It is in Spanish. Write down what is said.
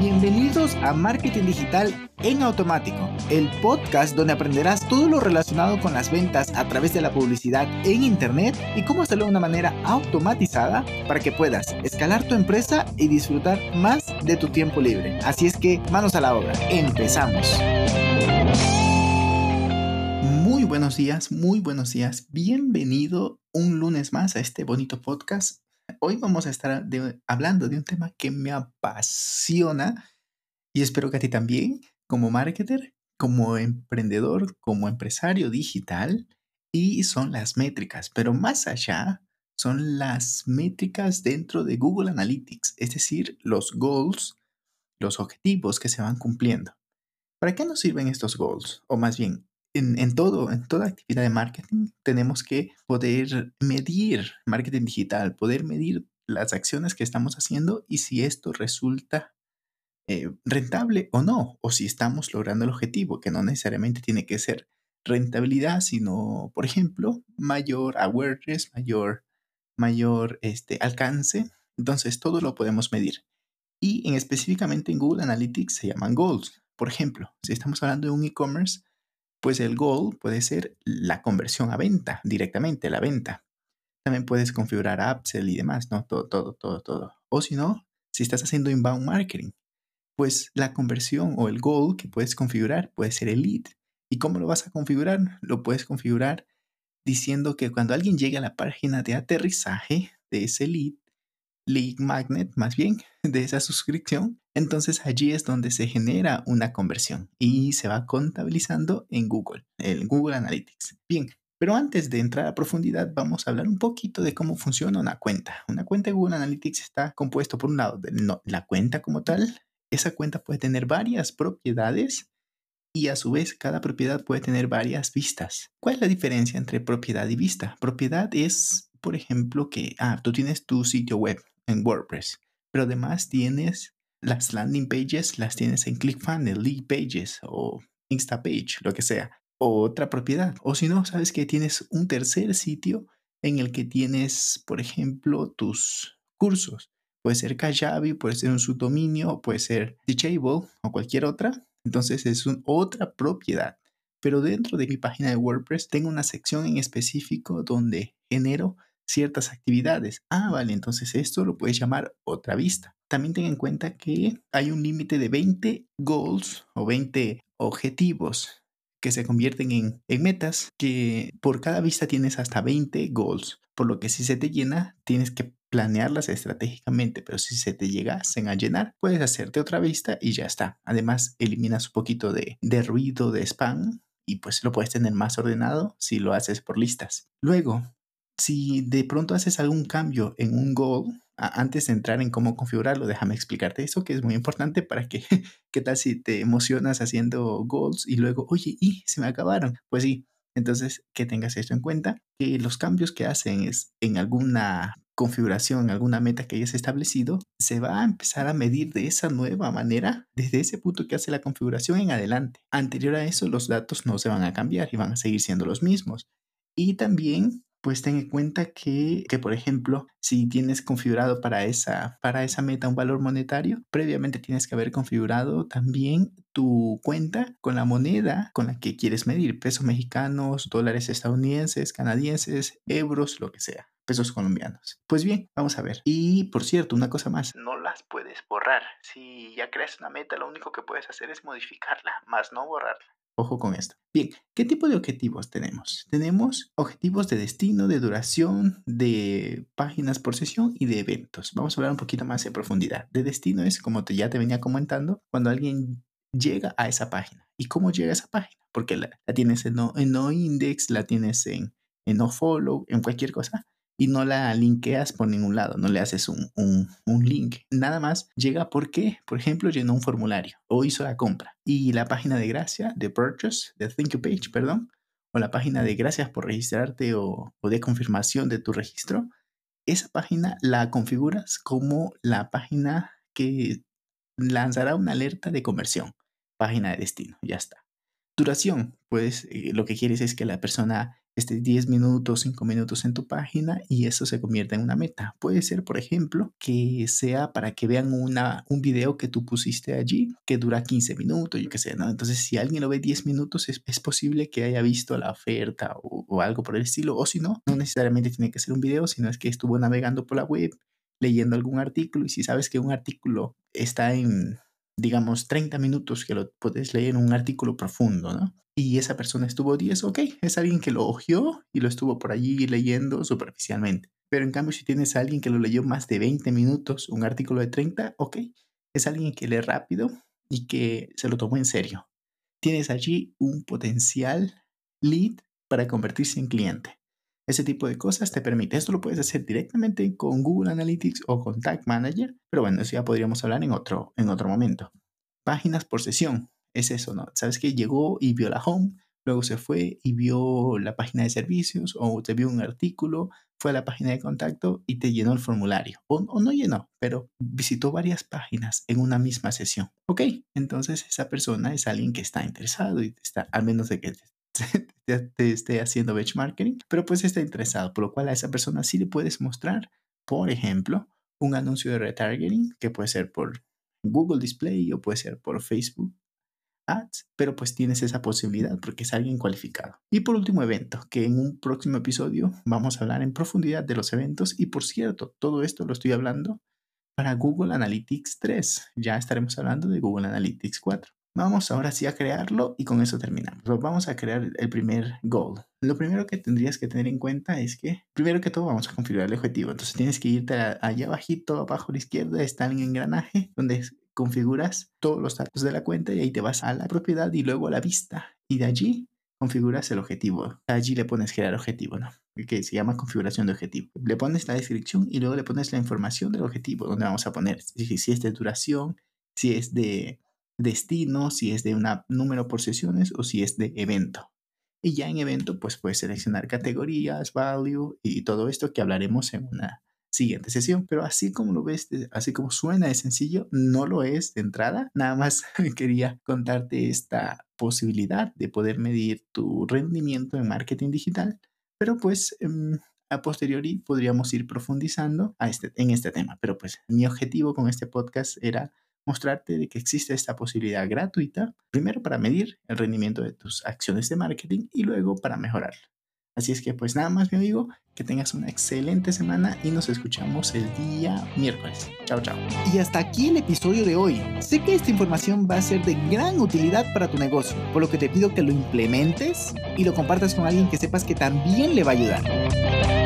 Bienvenidos a Marketing Digital en Automático, el podcast donde aprenderás todo lo relacionado con las ventas a través de la publicidad en Internet y cómo hacerlo de una manera automatizada para que puedas escalar tu empresa y disfrutar más de tu tiempo libre. Así es que manos a la obra, empezamos. Muy buenos días, muy buenos días. Bienvenido un lunes más a este bonito podcast Hoy vamos a estar hablando de un tema que me apasiona y espero que a ti también, como marketer, como emprendedor, como empresario digital, y son las métricas, pero más allá son las métricas dentro de Google Analytics, es decir, los goals, los objetivos que se van cumpliendo. ¿Para qué nos sirven estos goals? O más bien, en, todo, en toda actividad de marketing tenemos que poder medir marketing digital, poder medir las acciones que estamos haciendo y si esto resulta eh, rentable o no, o si estamos logrando el objetivo, que no necesariamente tiene que ser rentabilidad, sino, por ejemplo, mayor awareness, mayor, mayor este, alcance. Entonces, todo lo podemos medir. Y en específicamente en Google Analytics se llaman goals. Por ejemplo, si estamos hablando de un e-commerce, pues el goal puede ser la conversión a venta, directamente la venta. También puedes configurar upsell y demás, ¿no? Todo, todo, todo, todo. O si no, si estás haciendo inbound marketing, pues la conversión o el goal que puedes configurar puede ser el lead. ¿Y cómo lo vas a configurar? Lo puedes configurar diciendo que cuando alguien llegue a la página de aterrizaje de ese lead, lead magnet más bien, de esa suscripción, entonces allí es donde se genera una conversión y se va contabilizando en Google, en Google Analytics. Bien, pero antes de entrar a profundidad vamos a hablar un poquito de cómo funciona una cuenta. Una cuenta de Google Analytics está compuesto por un lado de la cuenta como tal. Esa cuenta puede tener varias propiedades y a su vez cada propiedad puede tener varias vistas. ¿Cuál es la diferencia entre propiedad y vista? Propiedad es, por ejemplo, que ah, tú tienes tu sitio web en WordPress, pero además tienes las landing pages las tienes en ClickFunnels, Lead Pages o Instapage, lo que sea. O otra propiedad. O si no, sabes que tienes un tercer sitio en el que tienes, por ejemplo, tus cursos. Puede ser Kajabi, puede ser un subdominio, puede ser Teachable o cualquier otra. Entonces es otra propiedad. Pero dentro de mi página de WordPress tengo una sección en específico donde genero ciertas actividades. Ah, vale, entonces esto lo puedes llamar otra vista. También ten en cuenta que hay un límite de 20 goals o 20 objetivos que se convierten en, en, metas, que por cada vista tienes hasta 20 goals, por lo que si se te llena, tienes que planearlas estratégicamente, pero si se te llegasen a llenar, puedes hacerte otra vista y ya está. Además, eliminas un poquito de, de ruido, de spam, y pues lo puedes tener más ordenado si lo haces por listas. Luego, si de pronto haces algún cambio en un goal, antes de entrar en cómo configurarlo, déjame explicarte eso que es muy importante para que, ¿qué tal si te emocionas haciendo goals y luego, oye, y se me acabaron? Pues sí, entonces que tengas esto en cuenta, que los cambios que hacen es en alguna configuración, alguna meta que hayas establecido, se va a empezar a medir de esa nueva manera desde ese punto que hace la configuración en adelante. Anterior a eso, los datos no se van a cambiar y van a seguir siendo los mismos. Y también pues ten en cuenta que, que, por ejemplo, si tienes configurado para esa, para esa meta un valor monetario, previamente tienes que haber configurado también tu cuenta con la moneda con la que quieres medir, pesos mexicanos, dólares estadounidenses, canadienses, euros, lo que sea, pesos colombianos. Pues bien, vamos a ver. Y por cierto, una cosa más, no las puedes borrar. Si ya creas una meta, lo único que puedes hacer es modificarla, más no borrarla. Ojo con esto. Bien, ¿qué tipo de objetivos tenemos? Tenemos objetivos de destino, de duración, de páginas por sesión y de eventos. Vamos a hablar un poquito más en profundidad. De destino es, como te, ya te venía comentando, cuando alguien llega a esa página. ¿Y cómo llega a esa página? Porque la, tienes en no, en no, index, la tienes en, en no follow, en cualquier cosa y no la linkeas por ningún lado, no le haces un, un, link. Nada más llega porque, por ejemplo, llenó un formulario o hizo la compra. Y la página de gracia, de purchase, de thank you page, perdón, o la página de gracias por registrarte o, o de confirmación de tu registro, esa página la configuras como la página que lanzará una alerta de conversión. Página de destino, ya está. Duración, pues eh, lo que quieres es que la persona estés 10 minutos, 5 minutos en tu página y eso se convierte en una meta. Puede ser, por ejemplo, que sea para que vean una, un video que tú pusiste allí que dura 15 minutos, yo qué sé, ¿no? Entonces, si alguien lo ve 10 minutos, es, es posible que haya visto la oferta o, o algo por el estilo, o si no, no necesariamente tiene que ser un video, sino es que estuvo navegando por la web, leyendo algún artículo y si sabes que un artículo está en, digamos, 30 minutos que lo puedes leer un artículo profundo, ¿no? Y esa persona estuvo 10, ok, es alguien que lo ojeó y lo estuvo por allí leyendo superficialmente. Pero en cambio, si tienes a alguien que lo leyó más de 20 minutos, un artículo de 30, ok, es alguien que lee rápido y que se lo tomó en serio. Tienes allí un potencial lead para convertirse en cliente. Ese tipo de cosas te permite. Esto lo puedes hacer directamente con Google Analytics o con Tag Manager, pero bueno, eso ya podríamos hablar en otro, en otro momento. Páginas por sesión. Es eso, ¿no? Sabes que llegó y vio la home, luego se fue y vio la página de servicios o te vio un artículo, fue a la página de contacto y te llenó el formulario. O, o, no llenó, pero visitó varias páginas en una misma sesión. Ok, entonces esa persona es alguien que está interesado y está, al menos de que te, esté haciendo benchmarking, pero pues está interesado, por lo cual a esa persona sí le puedes mostrar, por ejemplo, un anuncio de retargeting que puede ser por Google Display o puede ser por Facebook Ads, pero pues tienes esa posibilidad porque es alguien cualificado. Y por último, evento, que en un próximo episodio vamos a hablar en profundidad de los eventos y por cierto, todo esto lo estoy hablando para Google Analytics 3. Ya estaremos hablando de Google Analytics 4. Vamos ahora sí a crearlo y con eso terminamos. Vamos a crear el primer goal. Lo primero que tendrías que tener en cuenta es que, primero que todo, vamos a configurar el objetivo. Entonces tienes que irte allá abajito, abajo a la izquierda, está el engranaje donde configuras todos los datos de la cuenta y ahí te vas a la propiedad y luego a la vista. Y de allí configuras el objetivo. Allí le pones crear objetivo, ¿no? Que se llama configuración de objetivo. Le pones la descripción y luego le pones la información del objetivo, donde vamos a poner si es de duración, si es de destino, si es de un número por sesiones o si es de evento. Y ya en evento, pues puedes seleccionar categorías, value y todo esto que hablaremos en una siguiente sesión. Pero así como lo ves, así como suena de sencillo, no lo es de entrada. Nada más quería contarte esta posibilidad de poder medir tu rendimiento en marketing digital. Pero pues em, a posteriori podríamos ir profundizando a este, en este tema. Pero pues mi objetivo con este podcast era mostrarte de que existe esta posibilidad gratuita, primero para medir el rendimiento de tus acciones de marketing y luego para mejorarlo. Así es que pues nada más mi amigo, que tengas una excelente semana y nos escuchamos el día miércoles. Chao, chao. Y hasta aquí el episodio de hoy. Sé que esta información va a ser de gran utilidad para tu negocio, por lo que te pido que lo implementes y lo compartas con alguien que sepas que también le va a ayudar.